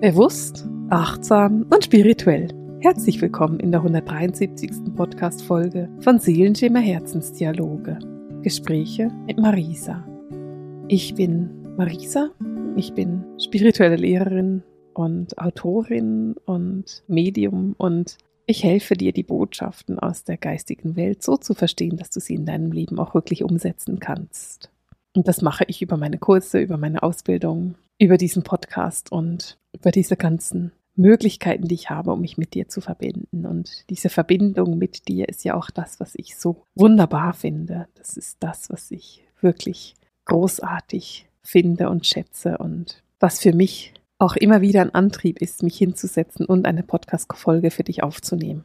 Bewusst, achtsam und spirituell. Herzlich willkommen in der 173. Podcast-Folge von Seelenschimmer Herzensdialoge. Gespräche mit Marisa. Ich bin Marisa, ich bin spirituelle Lehrerin und Autorin und Medium und ich helfe dir, die Botschaften aus der geistigen Welt so zu verstehen, dass du sie in deinem Leben auch wirklich umsetzen kannst. Und das mache ich über meine Kurse, über meine Ausbildung, über diesen Podcast und über diese ganzen Möglichkeiten, die ich habe, um mich mit dir zu verbinden. Und diese Verbindung mit dir ist ja auch das, was ich so wunderbar finde. Das ist das, was ich wirklich großartig finde und schätze und was für mich auch immer wieder ein Antrieb ist, mich hinzusetzen und eine Podcast-Folge für dich aufzunehmen.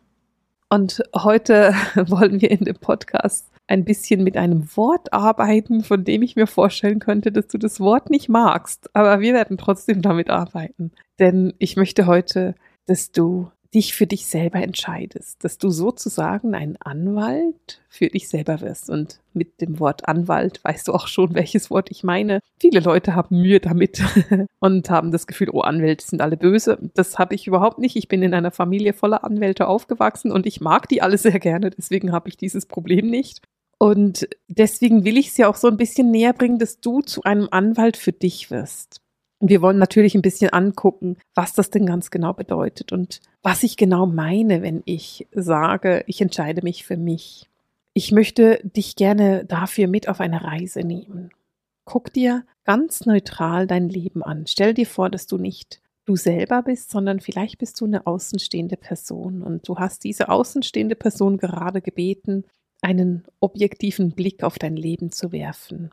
Und heute wollen wir in dem Podcast ein bisschen mit einem Wort arbeiten, von dem ich mir vorstellen könnte, dass du das Wort nicht magst. Aber wir werden trotzdem damit arbeiten. Denn ich möchte heute, dass du dich für dich selber entscheidest, dass du sozusagen ein Anwalt für dich selber wirst. Und mit dem Wort Anwalt weißt du auch schon, welches Wort ich meine. Viele Leute haben Mühe damit und haben das Gefühl, oh, Anwälte sind alle böse. Das habe ich überhaupt nicht. Ich bin in einer Familie voller Anwälte aufgewachsen und ich mag die alle sehr gerne. Deswegen habe ich dieses Problem nicht. Und deswegen will ich es ja auch so ein bisschen näher bringen, dass du zu einem Anwalt für dich wirst. Und wir wollen natürlich ein bisschen angucken, was das denn ganz genau bedeutet und was ich genau meine, wenn ich sage, ich entscheide mich für mich. Ich möchte dich gerne dafür mit auf eine Reise nehmen. Guck dir ganz neutral dein Leben an. Stell dir vor, dass du nicht du selber bist, sondern vielleicht bist du eine außenstehende Person und du hast diese außenstehende Person gerade gebeten, einen objektiven Blick auf dein Leben zu werfen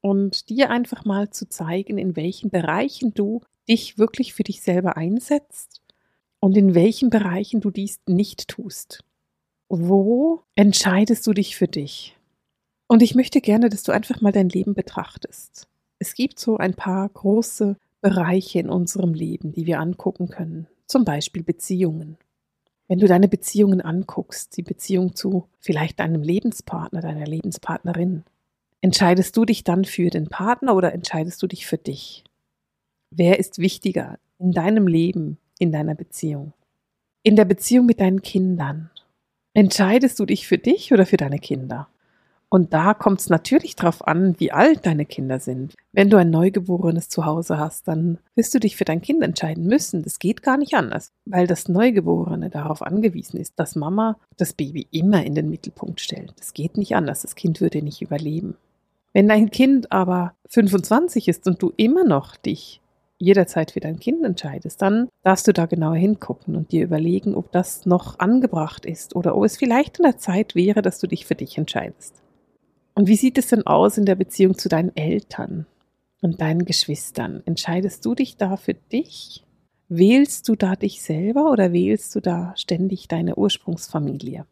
und dir einfach mal zu zeigen, in welchen Bereichen du dich wirklich für dich selber einsetzt und in welchen Bereichen du dies nicht tust. Wo entscheidest du dich für dich? Und ich möchte gerne, dass du einfach mal dein Leben betrachtest. Es gibt so ein paar große Bereiche in unserem Leben, die wir angucken können. Zum Beispiel Beziehungen. Wenn du deine Beziehungen anguckst, die Beziehung zu vielleicht deinem Lebenspartner, deiner Lebenspartnerin, entscheidest du dich dann für den Partner oder entscheidest du dich für dich? Wer ist wichtiger in deinem Leben, in deiner Beziehung? In der Beziehung mit deinen Kindern. Entscheidest du dich für dich oder für deine Kinder? Und da kommt es natürlich darauf an, wie alt deine Kinder sind. Wenn du ein Neugeborenes zu Hause hast, dann wirst du dich für dein Kind entscheiden müssen. Das geht gar nicht anders, weil das Neugeborene darauf angewiesen ist, dass Mama das Baby immer in den Mittelpunkt stellt. Das geht nicht anders. Das Kind würde nicht überleben. Wenn dein Kind aber 25 ist und du immer noch dich jederzeit für dein Kind entscheidest, dann darfst du da genauer hingucken und dir überlegen, ob das noch angebracht ist oder ob es vielleicht in der Zeit wäre, dass du dich für dich entscheidest. Und wie sieht es denn aus in der Beziehung zu deinen Eltern und deinen Geschwistern? Entscheidest du dich da für dich? Wählst du da dich selber oder wählst du da ständig deine Ursprungsfamilie?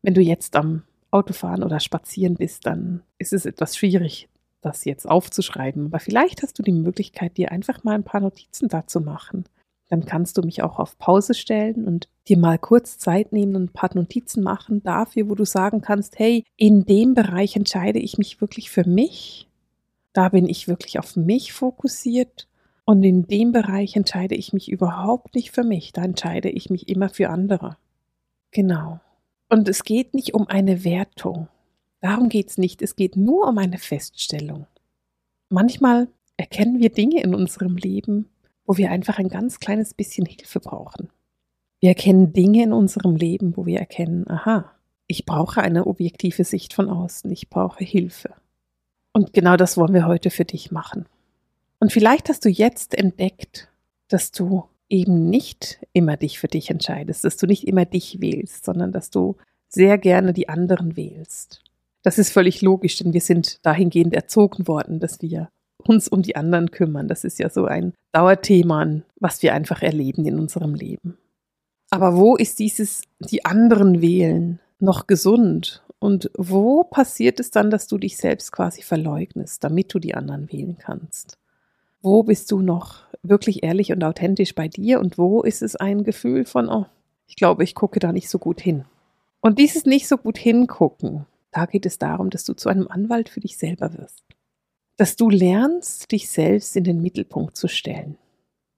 Wenn du jetzt am Autofahren oder spazieren bist, dann ist es etwas schwierig, das jetzt aufzuschreiben. Aber vielleicht hast du die Möglichkeit, dir einfach mal ein paar Notizen dazu machen dann kannst du mich auch auf Pause stellen und dir mal kurz Zeit nehmen und ein paar Notizen machen dafür, wo du sagen kannst, hey, in dem Bereich entscheide ich mich wirklich für mich. Da bin ich wirklich auf mich fokussiert. Und in dem Bereich entscheide ich mich überhaupt nicht für mich. Da entscheide ich mich immer für andere. Genau. Und es geht nicht um eine Wertung. Darum geht es nicht. Es geht nur um eine Feststellung. Manchmal erkennen wir Dinge in unserem Leben, wo wir einfach ein ganz kleines bisschen Hilfe brauchen. Wir erkennen Dinge in unserem Leben, wo wir erkennen, aha, ich brauche eine objektive Sicht von außen, ich brauche Hilfe. Und genau das wollen wir heute für dich machen. Und vielleicht hast du jetzt entdeckt, dass du eben nicht immer dich für dich entscheidest, dass du nicht immer dich wählst, sondern dass du sehr gerne die anderen wählst. Das ist völlig logisch, denn wir sind dahingehend erzogen worden, dass wir uns um die anderen kümmern. Das ist ja so ein Dauerthema, was wir einfach erleben in unserem Leben. Aber wo ist dieses die anderen wählen noch gesund? Und wo passiert es dann, dass du dich selbst quasi verleugnest, damit du die anderen wählen kannst? Wo bist du noch wirklich ehrlich und authentisch bei dir und wo ist es ein Gefühl von, oh, ich glaube, ich gucke da nicht so gut hin. Und dieses nicht so gut hingucken, da geht es darum, dass du zu einem Anwalt für dich selber wirst dass du lernst, dich selbst in den Mittelpunkt zu stellen.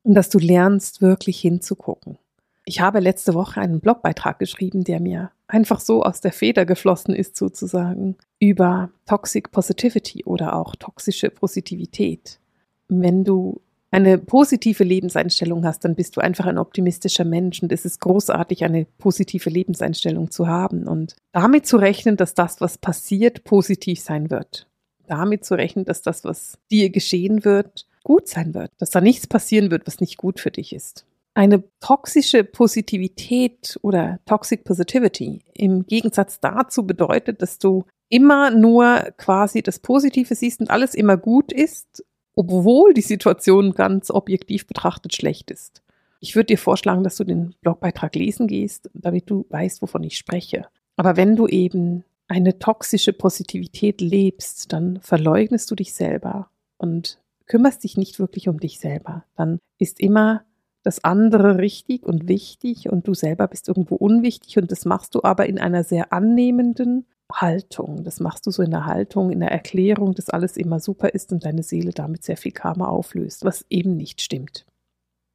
und dass du lernst, wirklich hinzugucken. Ich habe letzte Woche einen Blogbeitrag geschrieben, der mir einfach so aus der Feder geflossen ist, sozusagen, über Toxic Positivity oder auch toxische Positivität. Wenn du eine positive Lebenseinstellung hast, dann bist du einfach ein optimistischer Mensch und es ist großartig, eine positive Lebenseinstellung zu haben und damit zu rechnen, dass das, was passiert, positiv sein wird. Damit zu rechnen, dass das, was dir geschehen wird, gut sein wird, dass da nichts passieren wird, was nicht gut für dich ist. Eine toxische Positivität oder Toxic Positivity im Gegensatz dazu bedeutet, dass du immer nur quasi das Positive siehst und alles immer gut ist obwohl die Situation ganz objektiv betrachtet schlecht ist. Ich würde dir vorschlagen, dass du den Blogbeitrag lesen gehst, damit du weißt, wovon ich spreche. Aber wenn du eben eine toxische Positivität lebst, dann verleugnest du dich selber und kümmerst dich nicht wirklich um dich selber. Dann ist immer das andere richtig und wichtig und du selber bist irgendwo unwichtig und das machst du aber in einer sehr annehmenden Haltung. Das machst du so in der Haltung, in der Erklärung, dass alles immer super ist und deine Seele damit sehr viel Karma auflöst, was eben nicht stimmt.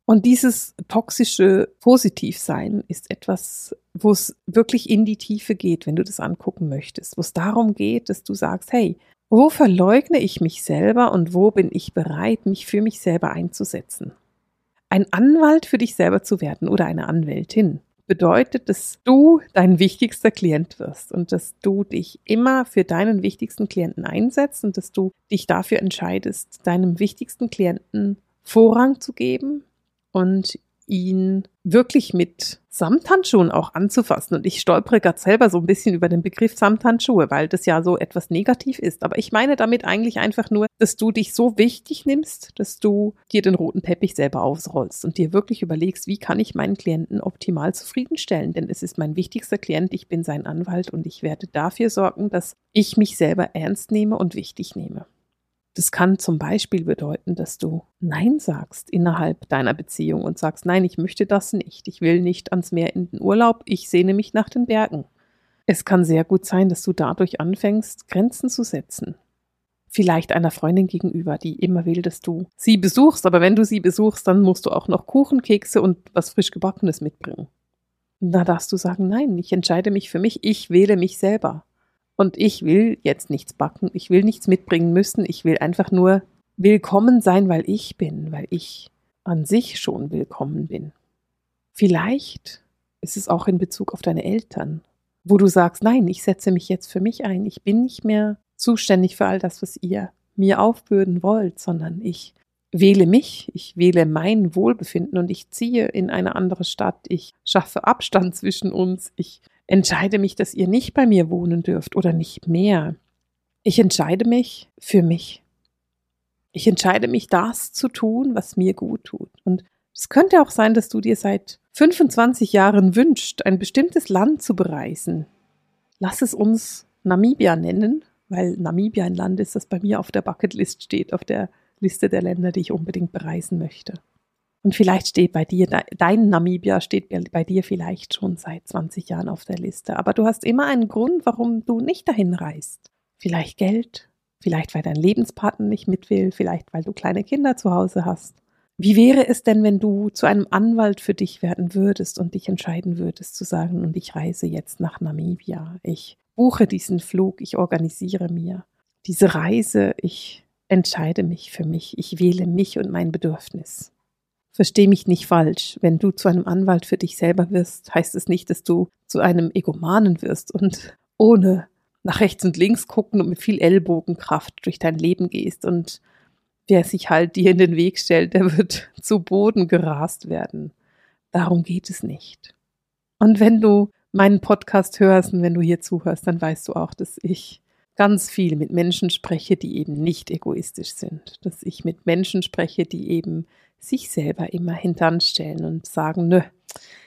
Und dieses toxische Positivsein ist etwas, wo es wirklich in die Tiefe geht, wenn du das angucken möchtest, wo es darum geht, dass du sagst, hey, wo verleugne ich mich selber und wo bin ich bereit, mich für mich selber einzusetzen? Ein Anwalt für dich selber zu werden oder eine Anwältin bedeutet, dass du dein wichtigster Klient wirst und dass du dich immer für deinen wichtigsten Klienten einsetzt und dass du dich dafür entscheidest, deinem wichtigsten Klienten Vorrang zu geben und ihn wirklich mit Samthandschuhen auch anzufassen. Und ich stolpere gerade selber so ein bisschen über den Begriff Samthandschuhe, weil das ja so etwas negativ ist. Aber ich meine damit eigentlich einfach nur, dass du dich so wichtig nimmst, dass du dir den roten Teppich selber ausrollst und dir wirklich überlegst, wie kann ich meinen Klienten optimal zufriedenstellen? Denn es ist mein wichtigster Klient, ich bin sein Anwalt und ich werde dafür sorgen, dass ich mich selber ernst nehme und wichtig nehme. Das kann zum Beispiel bedeuten, dass du Nein sagst innerhalb deiner Beziehung und sagst, nein, ich möchte das nicht. Ich will nicht ans Meer in den Urlaub. Ich sehne mich nach den Bergen. Es kann sehr gut sein, dass du dadurch anfängst, Grenzen zu setzen. Vielleicht einer Freundin gegenüber, die immer will, dass du sie besuchst, aber wenn du sie besuchst, dann musst du auch noch Kuchen, Kekse und was frisch gebackenes mitbringen. Da darfst du sagen, nein, ich entscheide mich für mich, ich wähle mich selber. Und ich will jetzt nichts backen, ich will nichts mitbringen müssen, ich will einfach nur willkommen sein, weil ich bin, weil ich an sich schon willkommen bin. Vielleicht ist es auch in Bezug auf deine Eltern, wo du sagst, nein, ich setze mich jetzt für mich ein, ich bin nicht mehr zuständig für all das, was ihr mir aufbürden wollt, sondern ich wähle mich, ich wähle mein Wohlbefinden und ich ziehe in eine andere Stadt, ich schaffe Abstand zwischen uns, ich entscheide mich, dass ihr nicht bei mir wohnen dürft oder nicht mehr. Ich entscheide mich für mich. Ich entscheide mich, das zu tun, was mir gut tut. Und es könnte auch sein, dass du dir seit 25 Jahren wünscht, ein bestimmtes Land zu bereisen. Lass es uns Namibia nennen, weil Namibia ein Land ist, das bei mir auf der Bucketlist steht, auf der Liste der Länder, die ich unbedingt bereisen möchte. Und vielleicht steht bei dir, dein Namibia steht bei dir vielleicht schon seit 20 Jahren auf der Liste. Aber du hast immer einen Grund, warum du nicht dahin reist. Vielleicht Geld, vielleicht weil dein Lebenspartner nicht mit will, vielleicht weil du kleine Kinder zu Hause hast. Wie wäre es denn, wenn du zu einem Anwalt für dich werden würdest und dich entscheiden würdest zu sagen, und ich reise jetzt nach Namibia, ich buche diesen Flug, ich organisiere mir diese Reise, ich entscheide mich für mich, ich wähle mich und mein Bedürfnis. Versteh mich nicht falsch. Wenn du zu einem Anwalt für dich selber wirst, heißt es nicht, dass du zu einem Egomanen wirst und ohne nach rechts und links gucken und mit viel Ellbogenkraft durch dein Leben gehst und wer sich halt dir in den Weg stellt, der wird zu Boden gerast werden. Darum geht es nicht. Und wenn du meinen Podcast hörst und wenn du hier zuhörst, dann weißt du auch, dass ich ganz viel mit Menschen spreche, die eben nicht egoistisch sind. Dass ich mit Menschen spreche, die eben sich selber immer hintanstellen und sagen, nö,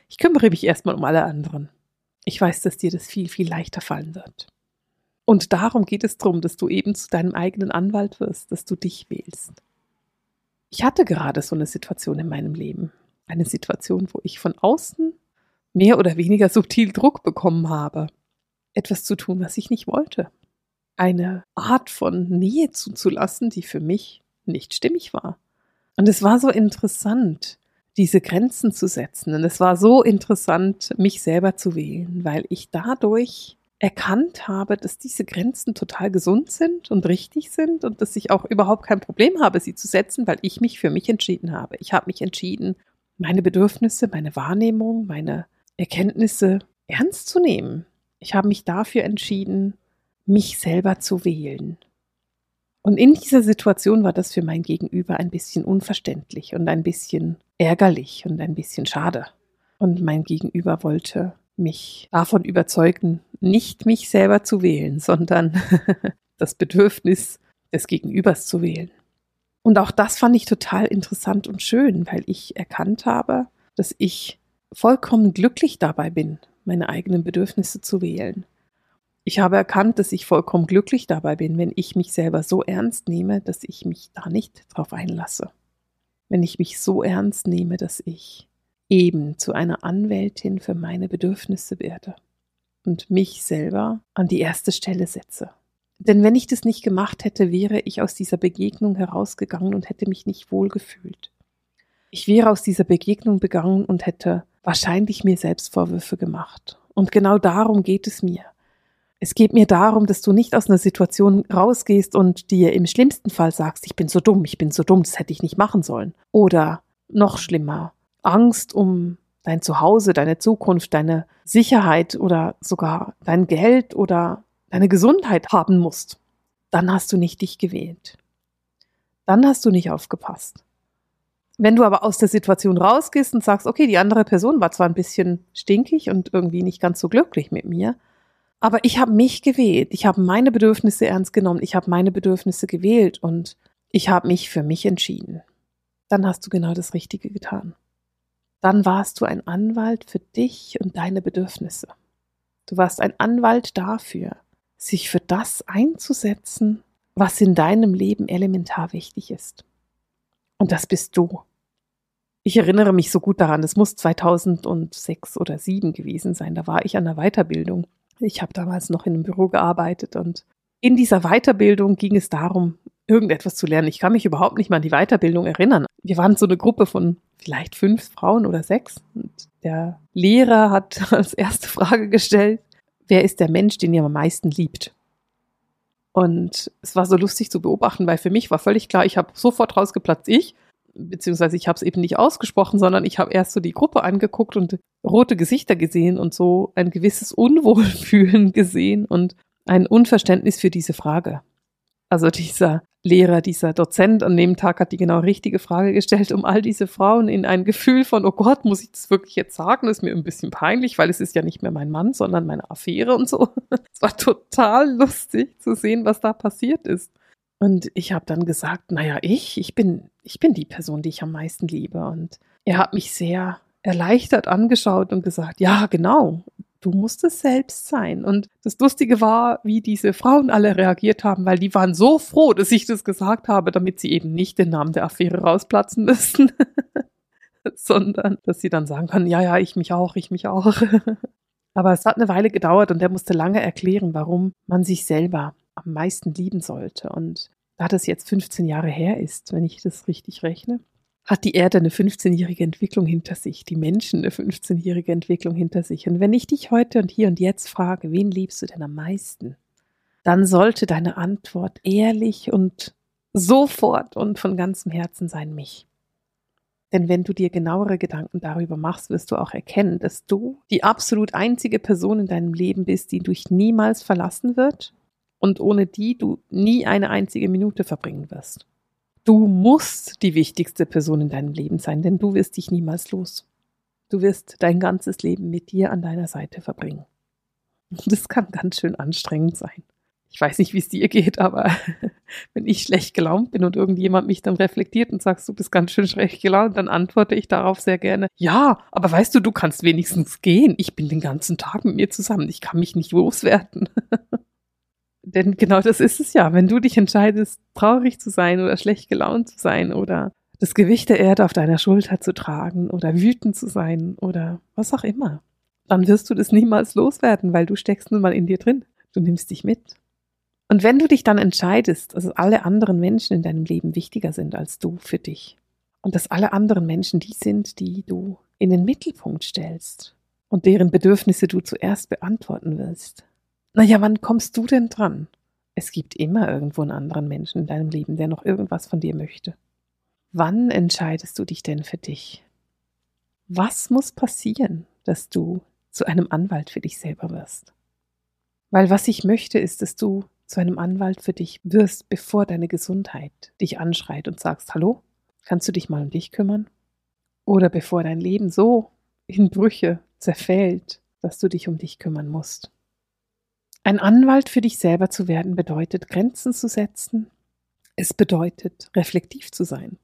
ich kümmere mich erstmal um alle anderen. Ich weiß, dass dir das viel, viel leichter fallen wird. Und darum geht es darum, dass du eben zu deinem eigenen Anwalt wirst, dass du dich wählst. Ich hatte gerade so eine Situation in meinem Leben. Eine Situation, wo ich von außen mehr oder weniger subtil Druck bekommen habe, etwas zu tun, was ich nicht wollte. Eine Art von Nähe zuzulassen, die für mich nicht stimmig war. Und es war so interessant, diese Grenzen zu setzen. Und es war so interessant, mich selber zu wählen, weil ich dadurch erkannt habe, dass diese Grenzen total gesund sind und richtig sind und dass ich auch überhaupt kein Problem habe, sie zu setzen, weil ich mich für mich entschieden habe. Ich habe mich entschieden, meine Bedürfnisse, meine Wahrnehmung, meine Erkenntnisse ernst zu nehmen. Ich habe mich dafür entschieden, mich selber zu wählen. Und in dieser Situation war das für mein Gegenüber ein bisschen unverständlich und ein bisschen ärgerlich und ein bisschen schade. Und mein Gegenüber wollte mich davon überzeugen, nicht mich selber zu wählen, sondern das Bedürfnis des Gegenübers zu wählen. Und auch das fand ich total interessant und schön, weil ich erkannt habe, dass ich vollkommen glücklich dabei bin, meine eigenen Bedürfnisse zu wählen. Ich habe erkannt, dass ich vollkommen glücklich dabei bin, wenn ich mich selber so ernst nehme, dass ich mich da nicht drauf einlasse. Wenn ich mich so ernst nehme, dass ich eben zu einer Anwältin für meine Bedürfnisse werde und mich selber an die erste Stelle setze. Denn wenn ich das nicht gemacht hätte, wäre ich aus dieser Begegnung herausgegangen und hätte mich nicht wohlgefühlt. Ich wäre aus dieser Begegnung begangen und hätte wahrscheinlich mir selbst Vorwürfe gemacht. Und genau darum geht es mir. Es geht mir darum, dass du nicht aus einer Situation rausgehst und dir im schlimmsten Fall sagst, ich bin so dumm, ich bin so dumm, das hätte ich nicht machen sollen. Oder noch schlimmer, Angst um dein Zuhause, deine Zukunft, deine Sicherheit oder sogar dein Geld oder deine Gesundheit haben musst, dann hast du nicht dich gewählt. Dann hast du nicht aufgepasst. Wenn du aber aus der Situation rausgehst und sagst, okay, die andere Person war zwar ein bisschen stinkig und irgendwie nicht ganz so glücklich mit mir, aber ich habe mich gewählt, ich habe meine Bedürfnisse ernst genommen, ich habe meine Bedürfnisse gewählt und ich habe mich für mich entschieden. Dann hast du genau das Richtige getan dann warst du ein Anwalt für dich und deine Bedürfnisse. Du warst ein Anwalt dafür, sich für das einzusetzen, was in deinem Leben elementar wichtig ist. Und das bist du. Ich erinnere mich so gut daran, es muss 2006 oder 2007 gewesen sein, da war ich an der Weiterbildung. Ich habe damals noch in einem Büro gearbeitet und in dieser Weiterbildung ging es darum, irgendetwas zu lernen. Ich kann mich überhaupt nicht mal an die Weiterbildung erinnern. Wir waren so eine Gruppe von vielleicht fünf Frauen oder sechs. Und der Lehrer hat als erste Frage gestellt, wer ist der Mensch, den ihr am meisten liebt? Und es war so lustig zu beobachten, weil für mich war völlig klar, ich habe sofort rausgeplatzt, ich, beziehungsweise ich habe es eben nicht ausgesprochen, sondern ich habe erst so die Gruppe angeguckt und rote Gesichter gesehen und so ein gewisses Unwohlfühlen gesehen und ein Unverständnis für diese Frage. Also dieser Lehrer, dieser Dozent an dem Tag hat die genau richtige Frage gestellt, um all diese Frauen in ein Gefühl von, oh Gott, muss ich das wirklich jetzt sagen? Das ist mir ein bisschen peinlich, weil es ist ja nicht mehr mein Mann, sondern meine Affäre und so. Es war total lustig zu sehen, was da passiert ist. Und ich habe dann gesagt, naja, ich, ich bin, ich bin die Person, die ich am meisten liebe. Und er hat mich sehr erleichtert angeschaut und gesagt, ja, genau, du musst es selbst sein. Und das Lustige war, wie diese Frauen alle reagiert haben, weil die waren so froh, dass ich das gesagt habe, damit sie eben nicht den Namen der Affäre rausplatzen müssen, sondern dass sie dann sagen können, ja, ja, ich mich auch, ich mich auch. Aber es hat eine Weile gedauert und er musste lange erklären, warum man sich selber am meisten lieben sollte. Und da das jetzt 15 Jahre her ist, wenn ich das richtig rechne, hat die Erde eine 15-jährige Entwicklung hinter sich, die Menschen eine 15-jährige Entwicklung hinter sich. Und wenn ich dich heute und hier und jetzt frage, wen liebst du denn am meisten, dann sollte deine Antwort ehrlich und sofort und von ganzem Herzen sein mich. Denn wenn du dir genauere Gedanken darüber machst, wirst du auch erkennen, dass du die absolut einzige Person in deinem Leben bist, die dich niemals verlassen wird und ohne die du nie eine einzige Minute verbringen wirst. Du musst die wichtigste Person in deinem Leben sein, denn du wirst dich niemals los. Du wirst dein ganzes Leben mit dir an deiner Seite verbringen. Das kann ganz schön anstrengend sein. Ich weiß nicht, wie es dir geht, aber wenn ich schlecht gelaunt bin und irgendjemand mich dann reflektiert und sagt, du bist ganz schön schlecht gelaunt, dann antworte ich darauf sehr gerne, ja, aber weißt du, du kannst wenigstens gehen. Ich bin den ganzen Tag mit mir zusammen. Ich kann mich nicht loswerden. Denn genau das ist es ja. Wenn du dich entscheidest, traurig zu sein oder schlecht gelaunt zu sein oder das Gewicht der Erde auf deiner Schulter zu tragen oder wütend zu sein oder was auch immer, dann wirst du das niemals loswerden, weil du steckst nun mal in dir drin. Du nimmst dich mit. Und wenn du dich dann entscheidest, dass alle anderen Menschen in deinem Leben wichtiger sind als du für dich Und dass alle anderen Menschen die sind, die du in den Mittelpunkt stellst und deren Bedürfnisse du zuerst beantworten willst. Naja, wann kommst du denn dran? Es gibt immer irgendwo einen anderen Menschen in deinem Leben, der noch irgendwas von dir möchte. Wann entscheidest du dich denn für dich? Was muss passieren, dass du zu einem Anwalt für dich selber wirst? Weil was ich möchte, ist, dass du zu einem Anwalt für dich wirst, bevor deine Gesundheit dich anschreit und sagst, hallo, kannst du dich mal um dich kümmern? Oder bevor dein Leben so in Brüche zerfällt, dass du dich um dich kümmern musst. Ein Anwalt für dich selber zu werden bedeutet, Grenzen zu setzen. Es bedeutet, reflektiv zu sein.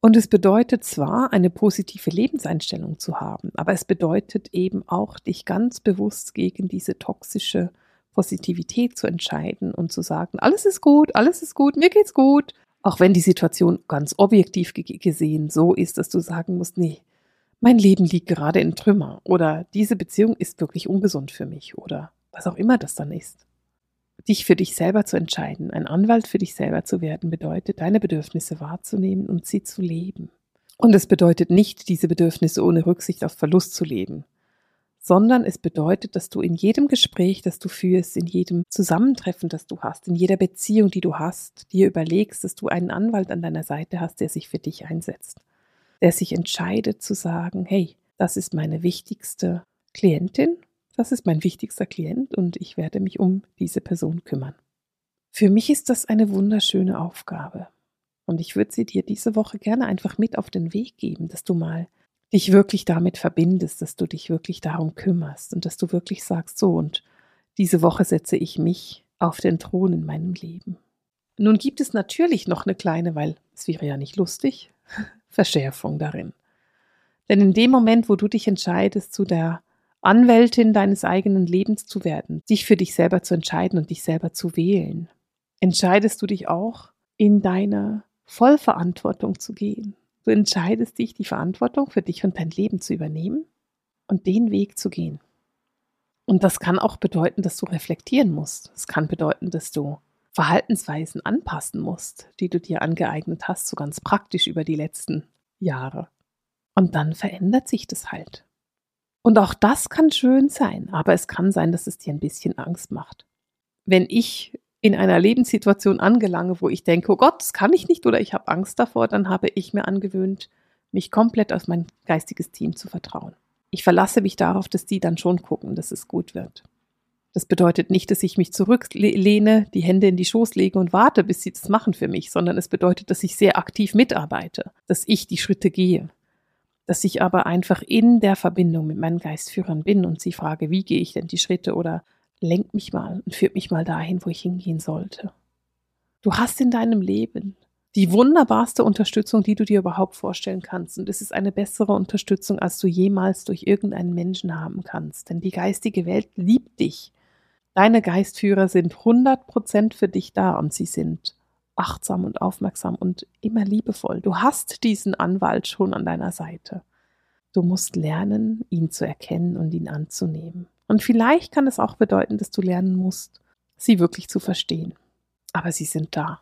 Und es bedeutet zwar, eine positive Lebenseinstellung zu haben, aber es bedeutet eben auch, dich ganz bewusst gegen diese toxische Positivität zu entscheiden und zu sagen, alles ist gut, alles ist gut, mir geht's gut. Auch wenn die Situation ganz objektiv gesehen so ist, dass du sagen musst, nee, mein Leben liegt gerade in Trümmer oder diese Beziehung ist wirklich ungesund für mich oder was auch immer das dann ist. Dich für dich selber zu entscheiden, ein Anwalt für dich selber zu werden, bedeutet, deine Bedürfnisse wahrzunehmen und sie zu leben. Und es bedeutet nicht, diese Bedürfnisse ohne Rücksicht auf Verlust zu leben, sondern es bedeutet, dass du in jedem Gespräch, das du führst, in jedem Zusammentreffen, das du hast, in jeder Beziehung, die du hast, dir überlegst, dass du einen Anwalt an deiner Seite hast, der sich für dich einsetzt, der sich entscheidet zu sagen, hey, das ist meine wichtigste Klientin das ist mein wichtigster Klient und ich werde mich um diese Person kümmern. Für mich ist das eine wunderschöne Aufgabe. Und ich würde sie dir diese Woche gerne einfach mit auf den Weg geben, dass du mal dich wirklich damit verbindest, dass du dich wirklich darum kümmerst und dass du wirklich sagst, so und diese Woche setze ich mich auf den Thron in meinem Leben. Nun gibt es natürlich noch eine kleine, weil es wäre ja nicht lustig, Verschärfung darin. Denn in dem Moment, wo du dich entscheidest, zu der Anwältin deines eigenen Lebens zu werden, dich für dich selber zu entscheiden und dich selber zu wählen. Entscheidest du dich auch, in deine Vollverantwortung zu gehen. Du entscheidest dich, die Verantwortung für dich und dein Leben zu übernehmen und den Weg zu gehen. Und das kann auch bedeuten, dass du reflektieren musst. Es kann bedeuten, dass du Verhaltensweisen anpassen musst, die du dir angeeignet hast, so ganz praktisch über die letzten Jahre. Und dann verändert sich das halt. Und auch das kann schön sein, aber es kann sein, dass es dir ein bisschen Angst macht. Wenn ich in einer Lebenssituation angelange, wo ich denke, oh Gott, das kann ich nicht oder ich habe Angst davor, dann habe ich mir angewöhnt, mich komplett auf mein geistiges Team zu vertrauen. Ich verlasse mich darauf, dass die dann schon gucken, dass es gut wird. Das bedeutet nicht, dass ich mich zurücklehne, die Hände in die Schoß lege und warte, bis sie das machen für mich, sondern es bedeutet, dass ich sehr aktiv mitarbeite, dass ich die Schritte gehe dass ich aber einfach in der Verbindung mit meinen Geistführern bin und sie frage, wie gehe ich denn die Schritte oder lenk mich mal und führt mich mal dahin, wo ich hingehen sollte. Du hast in deinem Leben die wunderbarste Unterstützung, die du dir überhaupt vorstellen kannst. Und es ist eine bessere Unterstützung, als du jemals durch irgendeinen Menschen haben kannst. Denn die geistige Welt liebt dich. Deine Geistführer sind 100% für dich da und sie sind achtsam und aufmerksam und immer liebevoll. Du hast diesen Anwalt schon an deiner Seite. Du musst lernen, ihn zu erkennen und ihn anzunehmen. Und vielleicht kann es auch bedeuten, dass du lernen musst, sie wirklich zu verstehen. Aber sie sind da.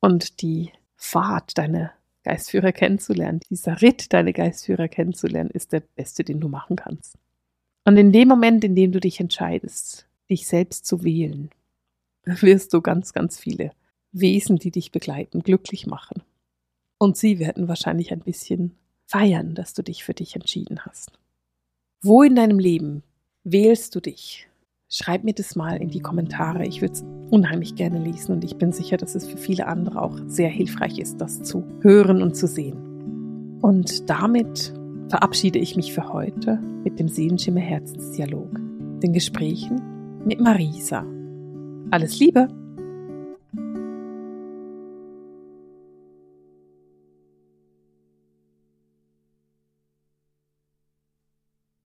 Und die Fahrt, deine Geistführer kennenzulernen, dieser Ritt, deine Geistführer kennenzulernen, ist der beste, den du machen kannst. Und in dem Moment, in dem du dich entscheidest, dich selbst zu wählen, wirst du ganz, ganz viele Wesen, die dich begleiten, glücklich machen. Und sie werden wahrscheinlich ein bisschen feiern, dass du dich für dich entschieden hast. Wo in deinem Leben wählst du dich? Schreib mir das mal in die Kommentare. Ich würde es unheimlich gerne lesen und ich bin sicher, dass es für viele andere auch sehr hilfreich ist, das zu hören und zu sehen. Und damit verabschiede ich mich für heute mit dem Seelenschimmer Herzensdialog, den Gesprächen mit Marisa. Alles Liebe!